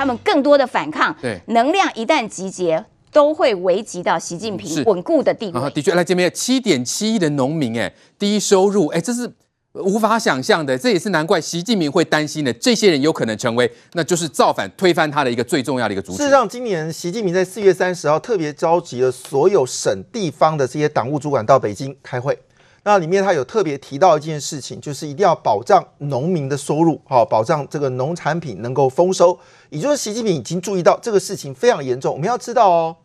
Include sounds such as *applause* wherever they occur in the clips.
他们更多的反抗，对，能量一旦集结，都会危及到习近平稳固的地位。的确，来这边七点七亿的农民，哎，低收入，哎，这是。无法想象的，这也是难怪习近平会担心的。这些人有可能成为，那就是造反推翻他的一个最重要的一个主体。事实上，今年习近平在四月三十号特别召集了所有省地方的这些党务主管到北京开会。那里面他有特别提到一件事情，就是一定要保障农民的收入，好，保障这个农产品能够丰收。也就是习近平已经注意到这个事情非常严重。我们要知道哦。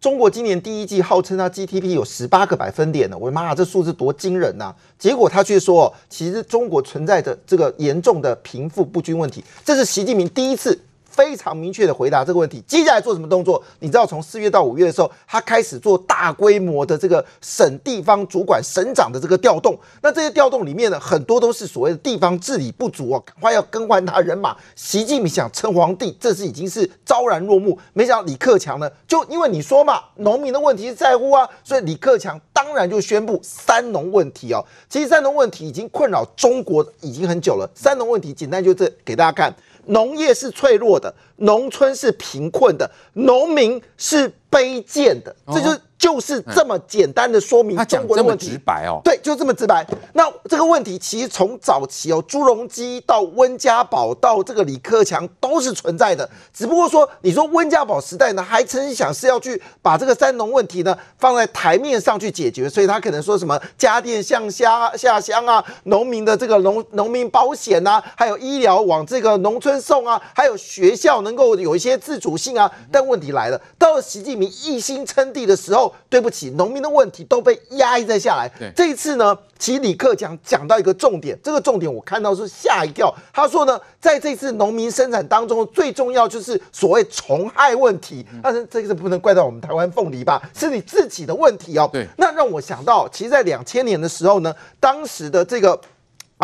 中国今年第一季号称它 GDP 有十八个百分点呢，我的妈呀，这数字多惊人呐、结果他却说，其实中国存在着这个严重的贫富不均问题，这是习近平第一次。非常明确的回答这个问题，接下来做什么动作？你知道，从四月到五月的时候，他开始做大规模的这个省地方主管、省长的这个调动。那这些调动里面呢，很多都是所谓的地方治理不足啊，赶快要更换他人马。习近平想称皇帝，这是已经是昭然若目。没想到李克强呢，就因为你说嘛，农民的问题是在乎啊，所以李克强当然就宣布三农问题哦。其实三农问题已经困扰中国已经很久了。三农问题简单就这给大家看。农业是脆弱的，农村是贫困的，农民是卑贱的，这就是。就是这么简单的说明中国的问题，直白哦，对，就这么直白。那这个问题其实从早期哦，朱镕基到温家宝到这个李克强都是存在的，只不过说你说温家宝时代呢，还曾经想是要去把这个三农问题呢放在台面上去解决，所以他可能说什么家电向下下乡啊，农民的这个农 *laughs* 农民保险啊，还有医疗往这个农村送啊，还有学校能够有一些自主性啊。但问题来了，到了习近平一心称帝的时候。对不起，农民的问题都被压抑在下来。这一次呢，其实李克强讲到一个重点，这个重点我看到是吓一跳。他说呢，在这次农民生产当中，最重要就是所谓虫害问题。但是这个是不能怪到我们台湾凤梨吧？是你自己的问题哦。对，那让我想到，其实，在两千年的时候呢，当时的这个。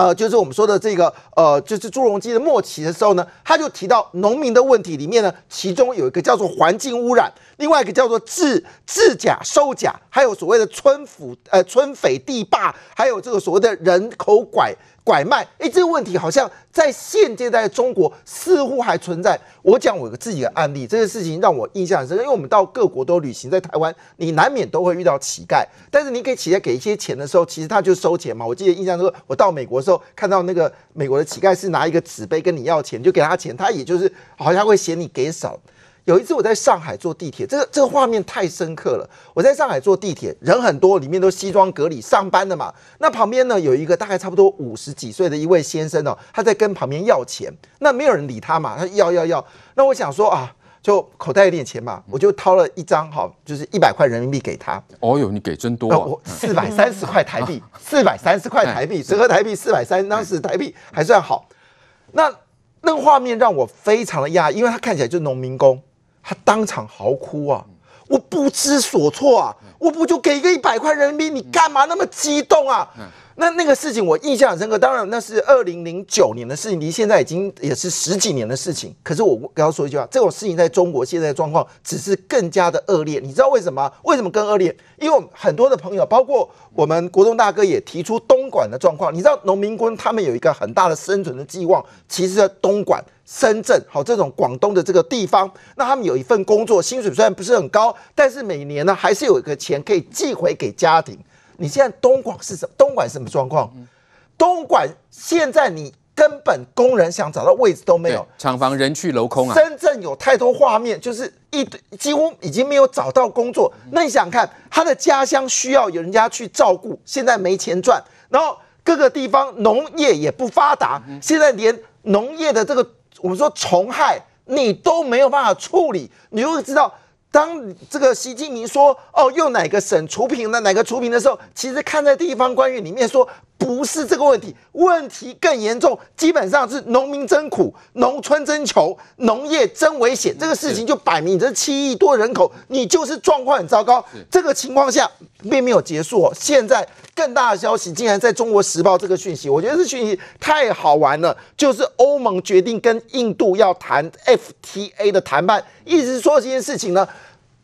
呃，就是我们说的这个，呃，就是朱镕基的末期的时候呢，他就提到农民的问题里面呢，其中有一个叫做环境污染，另外一个叫做制制假收假，还有所谓的村府呃村匪地霸，还有这个所谓的人口拐。拐卖，哎，这个问题好像在现阶段中国似乎还存在。我讲我自己的案例，这个事情让我印象很深，因为我们到各国都旅行，在台湾你难免都会遇到乞丐，但是你给乞丐给一些钱的时候，其实他就收钱嘛。我记得印象中，我到美国的时候看到那个美国的乞丐是拿一个纸杯跟你要钱，就给他钱，他也就是好像会嫌你给少。有一次我在上海坐地铁，这个这个画面太深刻了。我在上海坐地铁，人很多，里面都西装革履上班的嘛。那旁边呢，有一个大概差不多五十几岁的一位先生哦，他在跟旁边要钱。那没有人理他嘛，他要要要。那我想说啊，就口袋有点钱嘛，我就掏了一张好，就是一百块人民币给他。哦哟，你给真多啊！四百三十块台币，*laughs* 四百三十块台币，折合台币四百三，当时台币还算好。那那个画面让我非常的讶异，因为他看起来就是农民工。他当场嚎哭啊！我不知所措啊！我不就给一个一百块人民币，你干嘛那么激动啊？那那个事情我印象很深刻，当然那是二零零九年的事情，离现在已经也是十几年的事情。可是我刚刚说一句话，这种事情在中国现在的状况只是更加的恶劣。你知道为什么？为什么更恶劣？因为很多的朋友，包括我们国栋大哥也提出东莞的状况。你知道农民工他们有一个很大的生存的寄望，其实在东莞、深圳，好这种广东的这个地方，那他们有一份工作，薪水虽然不是很高，但是每年呢还是有一个钱可以寄回给家庭。你现在东莞是什么？东莞什么状况？东莞现在你根本工人想找到位置都没有，厂房人去楼空啊！深圳有太多画面，就是一几乎已经没有找到工作。那你想看他的家乡需要有人家去照顾，现在没钱赚，然后各个地方农业也不发达，现在连农业的这个我们说虫害你都没有办法处理，你就会知道。当这个习近平说哦，用哪个省除贫的哪个除贫的时候，其实看在地方官员里面说。不是这个问题，问题更严重，基本上是农民真苦，农村真穷，农业真危险。这个事情就摆明，这七亿多人口，你就是状况很糟糕。这个情况下并没有结束哦。现在更大的消息竟然在中国时报这个讯息，我觉得这讯息太好玩了。就是欧盟决定跟印度要谈 FTA 的谈判，意思是说这件事情呢。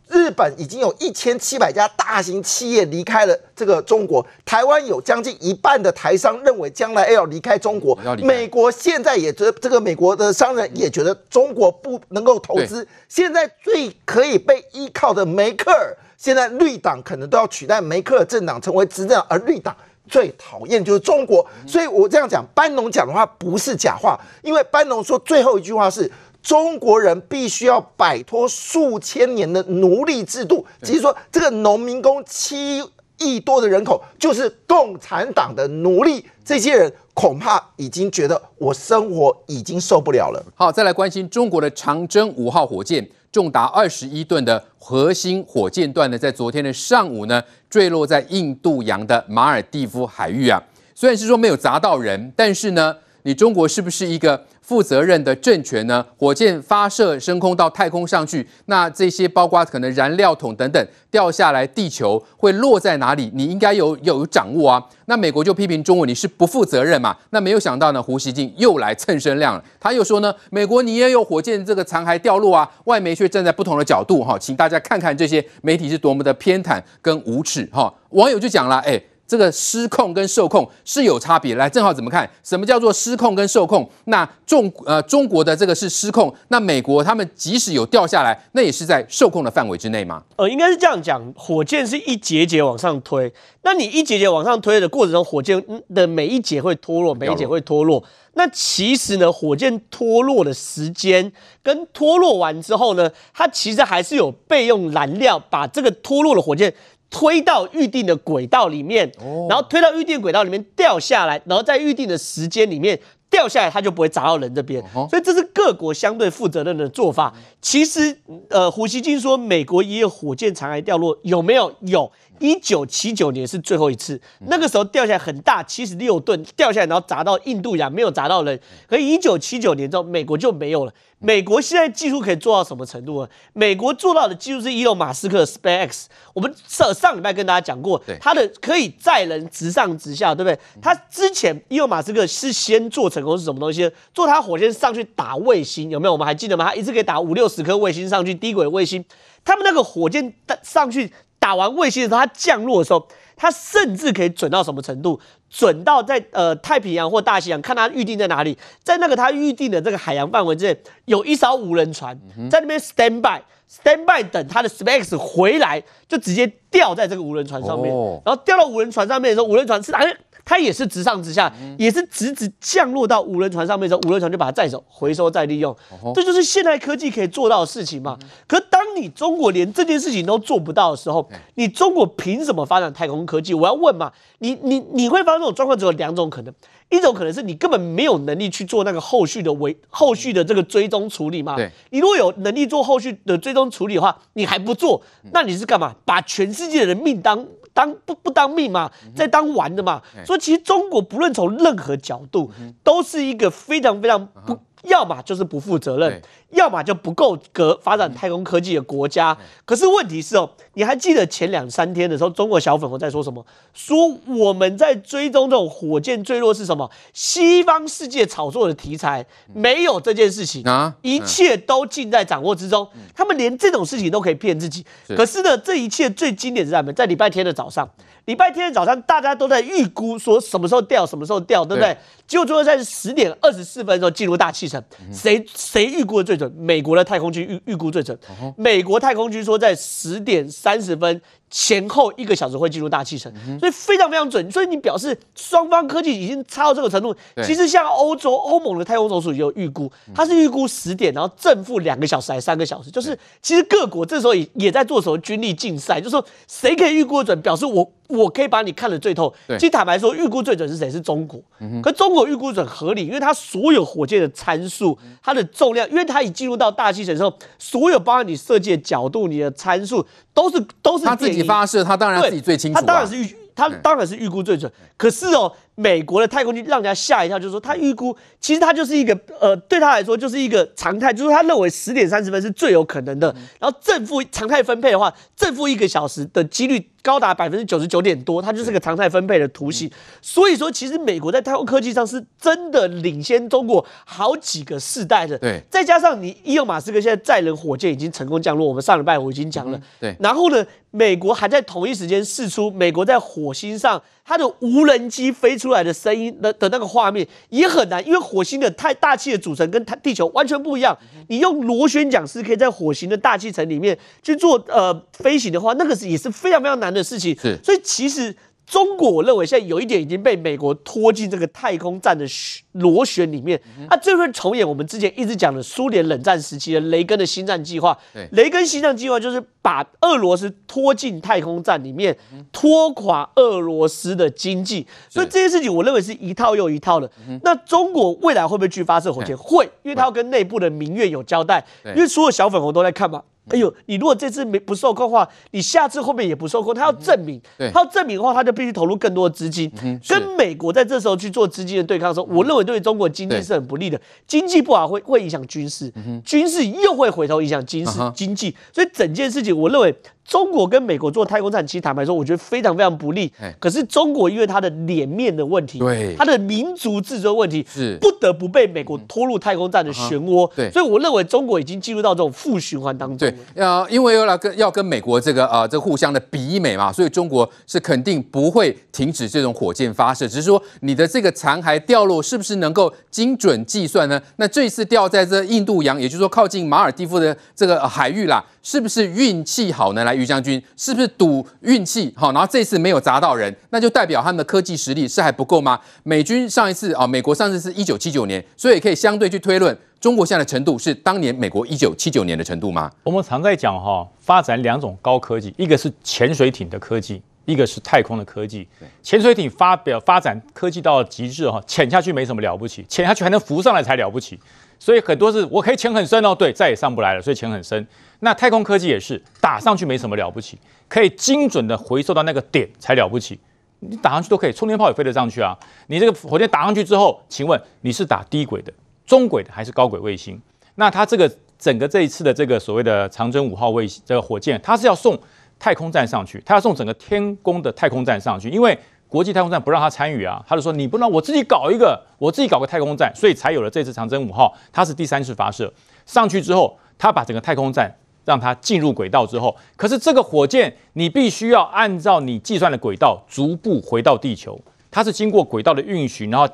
日本已经有一千七百家大型企业离开了这个中国，台湾有将近一半的台商认为将来要离开中国，美国现在也觉得这个美国的商人也觉得中国不能够投资，现在最可以被依靠的梅克尔，现在绿党可能都要取代梅克尔政党成为执政，而绿党最讨厌就是中国，所以我这样讲，班农讲的话不是假话，因为班农说最后一句话是。中国人必须要摆脱数千年的奴隶制度，即是说，这个农民工七亿多的人口就是共产党的奴隶。这些人恐怕已经觉得我生活已经受不了了。好，再来关心中国的长征五号火箭，重达二十一吨的核心火箭段呢，在昨天的上午呢，坠落在印度洋的马尔蒂夫海域啊。虽然是说没有砸到人，但是呢，你中国是不是一个负责任的政权呢？火箭发射升空到太空上去，那这些包括可能燃料桶等等掉下来，地球会落在哪里？你应该有有掌握啊。那美国就批评中国你是不负责任嘛。那没有想到呢，胡锡进又来蹭声量了。他又说呢，美国你也有火箭这个残骸掉落啊，外媒却站在不同的角度哈，请大家看看这些媒体是多么的偏袒跟无耻哈。网友就讲了，哎。这个失控跟受控是有差别。来，正好怎么看？什么叫做失控跟受控？那中呃中国的这个是失控，那美国他们即使有掉下来，那也是在受控的范围之内吗？呃，应该是这样讲，火箭是一节节往上推，那你一节节往上推的过程中，火箭的每一节会脱落，每一节会脱落。那其实呢，火箭脱落的时间跟脱落完之后呢，它其实还是有备用燃料，把这个脱落的火箭。推到预定的轨道里面，然后推到预定轨道里面掉下来，然后在预定的时间里面掉下来，它就不会砸到人这边。所以这是各国相对负责任的做法。其实，呃，胡锡进说美国也有火箭残骸掉落，有没有？有。一九七九年是最后一次，那个时候掉下来很大，七十六吨掉下来，然后砸到印度洋，没有砸到人。可一九七九年之后，美国就没有了。美国现在技术可以做到什么程度呢？美国做到的技术是伊隆马斯克的 SpaceX。我们上上礼拜跟大家讲过，它的可以载人直上直下，对不对？它之前伊隆马斯克是先做成功是什么东西？做他火箭上去打卫星，有没有？我们还记得吗？他一次可以打五六十颗卫星上去，低轨卫星。他们那个火箭上去。打完卫星的时候，它降落的时候，它甚至可以准到什么程度？准到在呃太平洋或大西洋，看它预定在哪里，在那个它预定的这个海洋范围之内，有一艘无人船在那边 stand by，stand by 等它的 SpaceX 回来，就直接掉在这个无人船上面，然后掉到无人船上面的时候，无人船是哪？它也是直上直下，也是直直降落到无人船上面的时候，无人船就把它载走，回收再利用。这就是现代科技可以做到的事情嘛。可当你中国连这件事情都做不到的时候，你中国凭什么发展太空科技？我要问嘛，你你你会发生这种状况，只有两种可能，一种可能是你根本没有能力去做那个后续的维后续的这个追踪处理嘛。你如果有能力做后续的追踪处理的话，你还不做，那你是干嘛？把全世界的人命当？当不不当命嘛，在当玩的嘛，所以其实中国不论从任何角度，都是一个非常非常不。要么就是不负责任，要么就不够格发展太空科技的国家。可是问题是哦，你还记得前两三天的时候，中国小粉红在说什么？说我们在追踪这种火箭坠落是什么？西方世界炒作的题材，没有这件事情啊，一切都尽在掌握之中。他们连这种事情都可以骗自己。可是呢，这一切最经典是什么？在礼拜天的早上。礼拜天的早上，大家都在预估说什么时候掉，什么时候掉，对不对？结果最后在十点二十四分的时候进入大气层，谁谁预估的最准？美国的太空局预预估最准。美国太空局说在十点三十分。前后一个小时会进入大气层，所以非常非常准。所以你表示双方科技已经差到这个程度。其实像欧洲欧盟的太空总署也有预估，它是预估十点，然后正负两个小时还是三个小时？就是其实各国这时候也也在做什么军力竞赛，就是说谁可以预估准，表示我我可以把你看得最透。其实坦白说，预估最准是谁？是中国。可中国预估准合理，因为它所有火箭的参数、它的重量，因为它已进入到大气层之后，所有包含你设计的角度、你的参数。都是都是他自己发射，他当然自己最清楚。他当然是预，他当然是预估最准。可是哦，美国的太空军让人家吓一跳，就是说他预估，其实他就是一个呃，对他来说就是一个常态，就是他认为十点三十分是最有可能的。然后正负常态分配的话，正负一个小时的几率高达百分之九十九点多，它就是个常态分配的图形。所以说，其实美国在太空科技上是真的领先中国好几个世代的。对，再加上你伊隆马斯克现在载人火箭已经成功降落，我们上礼拜我已经讲了。对，然后呢，美国还在同一时间试出美国在火星上。它的无人机飞出来的声音的的那个画面也很难，因为火星的太大气的组成跟它地球完全不一样。你用螺旋桨是可以在火星的大气层里面去做呃飞行的话，那个是也是非常非常难的事情。是，所以其实。中国，我认为现在有一点已经被美国拖进这个太空战的螺旋里面。啊，这会重演我们之前一直讲的苏联冷战时期的雷根的星战计划。雷根星战计划就是把俄罗斯拖进太空战里面，拖垮俄罗斯的经济。所以这些事情，我认为是一套又一套的。那中国未来会不会去发射火箭？会，因为它要跟内部的民怨有交代。因为所有小粉红都在看嘛。哎呦，你如果这次没不受控的话，你下次后面也不受控。他要证明，他要证明的话，他就必须投入更多的资金，跟美国在这时候去做资金的对抗的时候，我认为对中国经济是很不利的。经济不好会会影响军事，军事又会回头影响军事经济，所以整件事情，我认为。中国跟美国做太空战，其实坦白说，我觉得非常非常不利。可是中国因为它的脸面的问题，对它的民族自尊问题，是不得不被美国拖入太空战的漩涡。对，所以我认为中国已经进入到这种负循环当中。对，要因为要跟要跟美国这个呃这互相的比美嘛，所以中国是肯定不会停止这种火箭发射，只是说你的这个残骸掉落是不是能够精准计算呢？那这次掉在这印度洋，也就是说靠近马尔地夫的这个海域啦。是不是运气好呢？来，于将军，是不是赌运气好？然后这次没有砸到人，那就代表他们的科技实力是还不够吗？美军上一次啊，美国上次是一九七九年，所以可以相对去推论，中国现在的程度是当年美国一九七九年的程度吗？我们常在讲哈，发展两种高科技，一个是潜水艇的科技，一个是太空的科技。潜水艇发表发展科技到极致哈，潜下去没什么了不起，潜下去还能浮上来才了不起。所以很多是我可以潜很深哦，对，再也上不来了，所以潜很深。那太空科技也是打上去没什么了不起，可以精准的回收到那个点才了不起。你打上去都可以，冲天炮也飞得上去啊。你这个火箭打上去之后，请问你是打低轨的、中轨的还是高轨卫星？那它这个整个这一次的这个所谓的长征五号卫这个火箭，它是要送太空站上去，它要送整个天宫的太空站上去，因为国际太空站不让他参与啊，他就说你不能我自己搞一个，我自己搞个太空站，所以才有了这次长征五号，它是第三次发射上去之后，它把整个太空站。让它进入轨道之后，可是这个火箭你必须要按照你计算的轨道逐步回到地球，它是经过轨道的运行，然后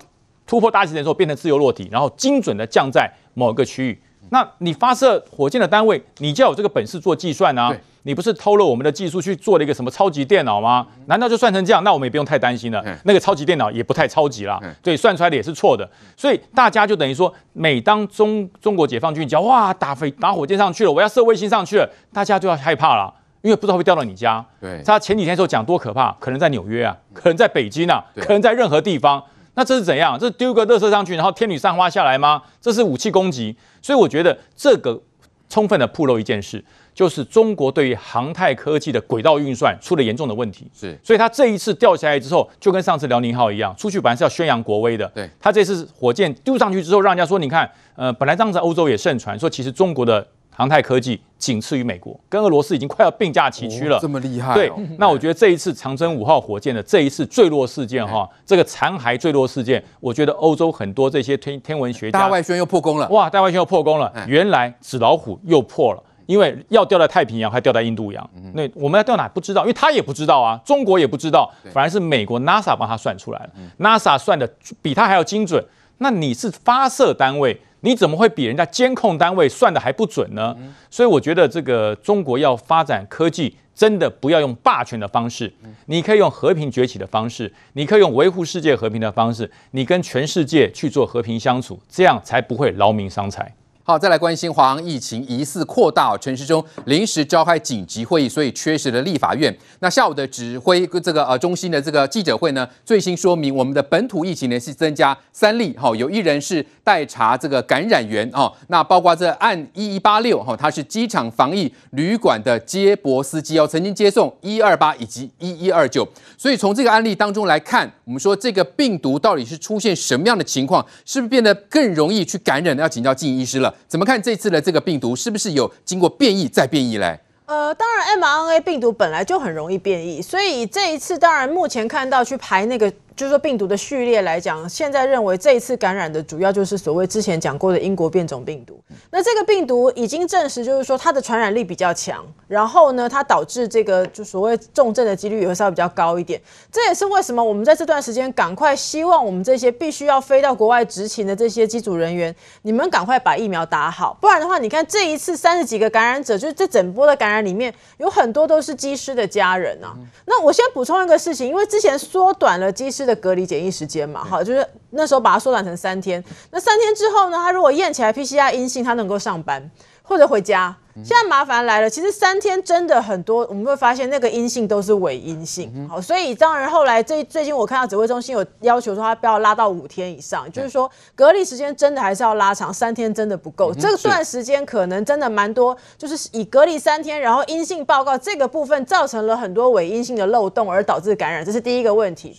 突破大气层之后变成自由落体，然后精准的降在某一个区域。那你发射火箭的单位，你就要有这个本事做计算啊。你不是偷了我们的技术去做了一个什么超级电脑吗？难道就算成这样？那我们也不用太担心了。那个超级电脑也不太超级啦，对，算出来的也是错的。所以大家就等于说，每当中中国解放军讲哇打飞打火箭上去了，我要射卫星上去了，大家就要害怕了，因为不知道会掉到你家。对，他前几天时候讲多可怕，可能在纽约啊，可能在北京啊，可能在任何地方。那这是怎样？这是丢个垃圾上去，然后天女散花下来吗？这是武器攻击。所以我觉得这个充分的暴露一件事。就是中国对于航太科技的轨道运算出了严重的问题，是，所以它这一次掉下来之后，就跟上次辽宁号一样，出去本来是要宣扬国威的，对，它这次火箭丢上去之后，让人家说，你看，呃，本来当时欧洲也盛传说，其实中国的航太科技仅次于美国，跟俄罗斯已经快要并驾齐驱了，这么厉害，对，那我觉得这一次长征五号火箭的这一次坠落事件哈，这个残骸坠落事件，我觉得欧洲很多这些天天文学家，大外宣又破功了，哇，大外宣又破功了，原来纸老虎又破了。因为要掉在太平洋，还掉在印度洋，那我们要掉哪不知道，因为他也不知道啊，中国也不知道，反而是美国 NASA 帮他算出来了，NASA 算的比他还要精准。那你是发射单位，你怎么会比人家监控单位算的还不准呢？所以我觉得这个中国要发展科技，真的不要用霸权的方式，你可以用和平崛起的方式，你可以用维护世界和平的方式，你跟全世界去做和平相处，这样才不会劳民伤财。好，再来关心华航疫情疑似扩大，陈时中临时召开紧急会议，所以缺席了立法院。那下午的指挥这个呃中心的这个记者会呢，最新说明我们的本土疫情呢是增加三例，哈，有一人是待查这个感染源哦，那包括这案一一八六哈，他是机场防疫旅馆的接驳司机哦，曾经接送一二八以及一一二九，所以从这个案例当中来看，我们说这个病毒到底是出现什么样的情况，是不是变得更容易去感染？要请教静医师了，怎么看这次的这个病毒是不是有经过变异再变异嘞？呃，当然 mRNA 病毒本来就很容易变异，所以这一次当然目前看到去排那个。就是说病毒的序列来讲，现在认为这一次感染的主要就是所谓之前讲过的英国变种病毒。那这个病毒已经证实，就是说它的传染力比较强，然后呢，它导致这个就所谓重症的几率也会稍微比较高一点。这也是为什么我们在这段时间赶快希望我们这些必须要飞到国外执勤的这些机组人员，你们赶快把疫苗打好，不然的话，你看这一次三十几个感染者，就是这整波的感染里面有很多都是机师的家人啊。那我先补充一个事情，因为之前缩短了机师。的隔离检疫时间嘛，好，就是那时候把它缩短成三天。那三天之后呢，他如果验起来 PCR 阴性，他能够上班或者回家。现在麻烦来了，其实三天真的很多，我们会发现那个阴性都是伪阴性。好，所以当然后来最最近我看到指挥中心有要求说，他不要拉到五天以上，就是说隔离时间真的还是要拉长，三天真的不够。这段时间可能真的蛮多，就是以隔离三天，然后阴性报告这个部分造成了很多伪阴性的漏洞，而导致感染，这是第一个问题。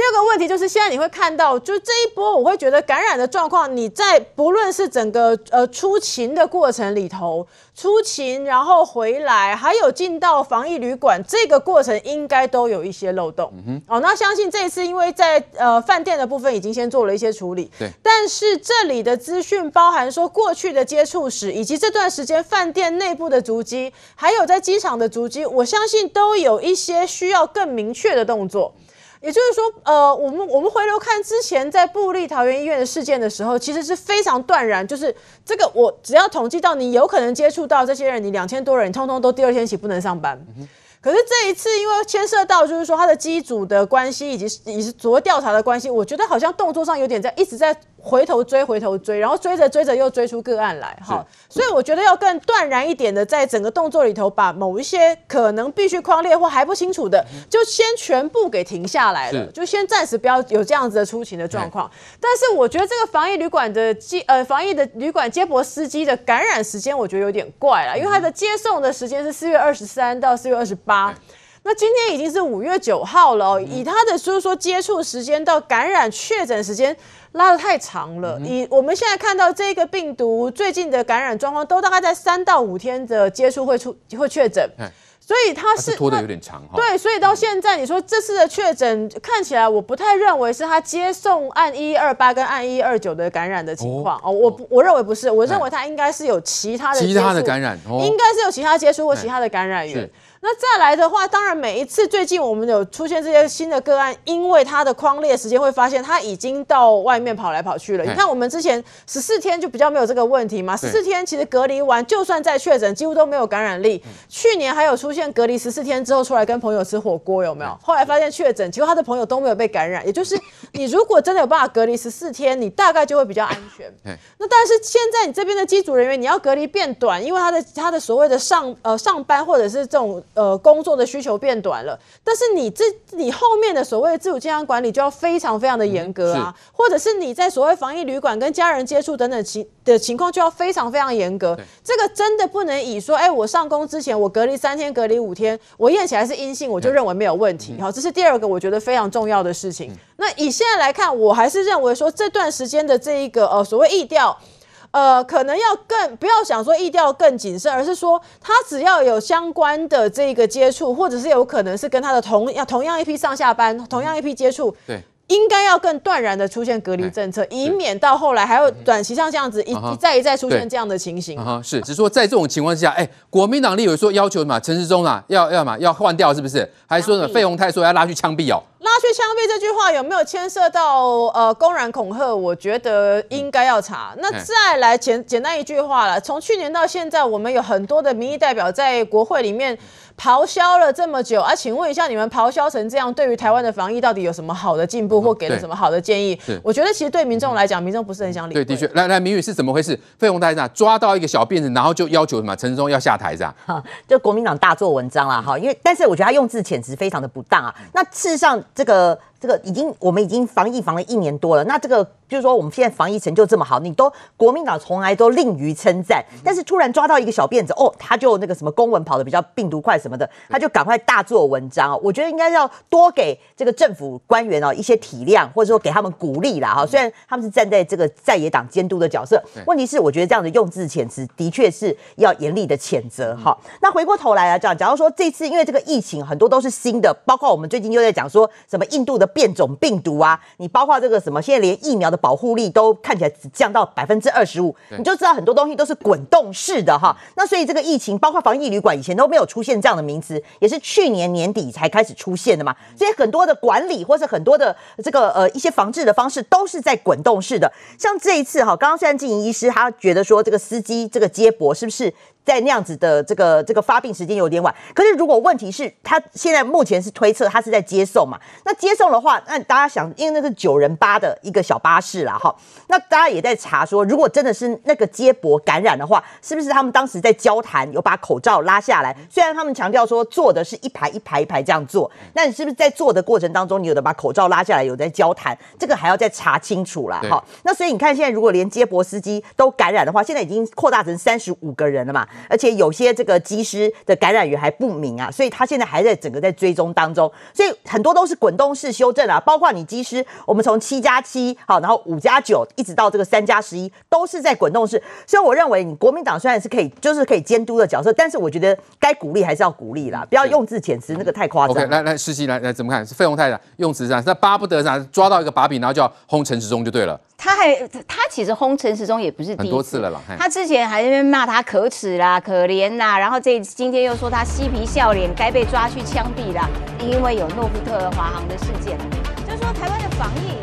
第二个问题就是，现在你会看到，就这一波，我会觉得感染的状况，你在不论是整个呃出勤的过程里头，出勤然后回来，还有进到防疫旅馆这个过程，应该都有一些漏洞。嗯哼。哦，那相信这一次，因为在呃饭店的部分已经先做了一些处理。对。但是这里的资讯包含说过去的接触史，以及这段时间饭店内部的足迹，还有在机场的足迹，我相信都有一些需要更明确的动作。也就是说，呃，我们我们回头看之前在布利桃园医院的事件的时候，其实是非常断然，就是这个我只要统计到你有可能接触到这些人，你两千多人，你通通都第二天起不能上班。嗯可是这一次，因为牵涉到就是说他的机组的关系，以及以及所谓调查的关系，我觉得好像动作上有点在一直在回头追，回头追，然后追着追着又追出个案来，哈。所以我觉得要更断然一点的，在整个动作里头，把某一些可能必须框列或还不清楚的，就先全部给停下来了，就先暂时不要有这样子的出勤的状况。但是我觉得这个防疫旅馆的接呃防疫的旅馆接驳司机的感染时间，我觉得有点怪了，因为他的接送的时间是四月二十三到四月二十八。八，那今天已经是五月九号了哦，以他的就是说接触时间到感染确诊时间拉得太长了。以我们现在看到这个病毒最近的感染状况，都大概在三到五天的接触会出会确诊，所以他是拖的有点长哈。对，所以到现在你说这次的确诊看起来，我不太认为是他接送案一一二八跟案一一二九的感染的情况。哦，我我认为不是，我认为他应该是有其他的其他的感染，应该是有其他接触或其他的感染源。那再来的话，当然每一次最近我们有出现这些新的个案，因为它的框列时间会发现它已经到外面跑来跑去了。你看我们之前十四天就比较没有这个问题嘛，十四天其实隔离完就算再确诊，几乎都没有感染力。去年还有出现隔离十四天之后出来跟朋友吃火锅有没有？后来发现确诊，结果他的朋友都没有被感染。也就是 *laughs* 你如果真的有办法隔离十四天，你大概就会比较安全。那但是现在你这边的机组人员你要隔离变短，因为他的他的所谓的上呃上班或者是这种。呃，工作的需求变短了，但是你这你后面的所谓的自主健康管理就要非常非常的严格啊，或者是你在所谓防疫旅馆跟家人接触等等情的情况就要非常非常严格。这个真的不能以说，哎，我上工之前我隔离三天，隔离五天，我验起来是阴性，我就认为没有问题。好，这是第二个我觉得非常重要的事情。那以现在来看，我还是认为说这段时间的这一个呃所谓疫调。呃，可能要更不要想说意调更谨慎，而是说他只要有相关的这个接触，或者是有可能是跟他的同样同样一批上下班，同样一批接触，对，应该要更断然的出现隔离政策，以免到后来还有短期像这样子一一再一再出现这样的情形。啊，是，只是说在这种情况之下，哎，国民党立委说要求什么陈时中啊，要要嘛要换掉，是不是？还说什么费鸿泰说要拉去枪毙哦。拉去枪毙这句话有没有牵涉到呃公然恐吓？我觉得应该要查。那再来简简单一句话了，从去年到现在，我们有很多的民意代表在国会里面。咆哮了这么久啊，请问一下，你们咆哮成这样，对于台湾的防疫到底有什么好的进步，或给了什么好的建议？我觉得其实对民众来讲，民众不是很想理。对，的确，来来，明宇是怎么回事？费鸿泰是抓到一个小辫子，然后就要求什么？陈时中要下台是吧？就国民党大做文章了哈，因为但是我觉得他用字遣词非常的不当啊。那事实上，这个这个已经我们已经防疫防了一年多了，那这个。就是说，我们现在防疫成就这么好，你都国民党从来都吝于称赞，但是突然抓到一个小辫子，哦，他就那个什么公文跑得比较病毒快什么的，他就赶快大做文章。我觉得应该要多给这个政府官员哦一些体谅，或者说给他们鼓励啦哈。虽然他们是站在这个在野党监督的角色，问题是我觉得这样的用字遣词的确是要严厉的谴责哈。那回过头来啊，这样，假如说这次因为这个疫情很多都是新的，包括我们最近又在讲说什么印度的变种病毒啊，你包括这个什么现在连疫苗的。保护力都看起来只降到百分之二十五，你就知道很多东西都是滚动式的哈。那所以这个疫情，包括防疫旅馆，以前都没有出现这样的名词，也是去年年底才开始出现的嘛。所以很多的管理或是很多的这个呃一些防治的方式，都是在滚动式的。像这一次哈，刚刚虽然静怡医师他觉得说这个司机这个接驳是不是？在那样子的这个这个发病时间有点晚，可是如果问题是他现在目前是推测他是在接送嘛？那接送的话，那大家想，因为那是九人八的一个小巴士啦，哈，那大家也在查说，如果真的是那个接驳感染的话，是不是他们当时在交谈有把口罩拉下来？虽然他们强调说坐的是一排一排一排这样坐，那你是不是在坐的过程当中，你有的把口罩拉下来，有在交谈？这个还要再查清楚啦。哈。那所以你看，现在如果连接驳司机都感染的话，现在已经扩大成三十五个人了嘛？而且有些这个机师的感染源还不明啊，所以他现在还在整个在追踪当中，所以很多都是滚动式修正啊，包括你机师，我们从七加七好，然后五加九一直到这个三加十一，都是在滚动式。所以我认为，你国民党虽然是可以，就是可以监督的角色，但是我觉得该鼓励还是要鼓励啦，不要用字遣词那个太夸张。OK，来来，实习来来怎么看？是费鸿泰的用词上，那巴不得啥抓到一个把柄，然后就要轰陈时中就对了。他还他其实轰陈时中也不是第一次，很多次了啦。他之前还在那边骂他可耻啦、可怜啦，然后这今天又说他嬉皮笑脸，该被抓去枪毙啦，因为有诺富特华航的事件。就是说台湾的防疫。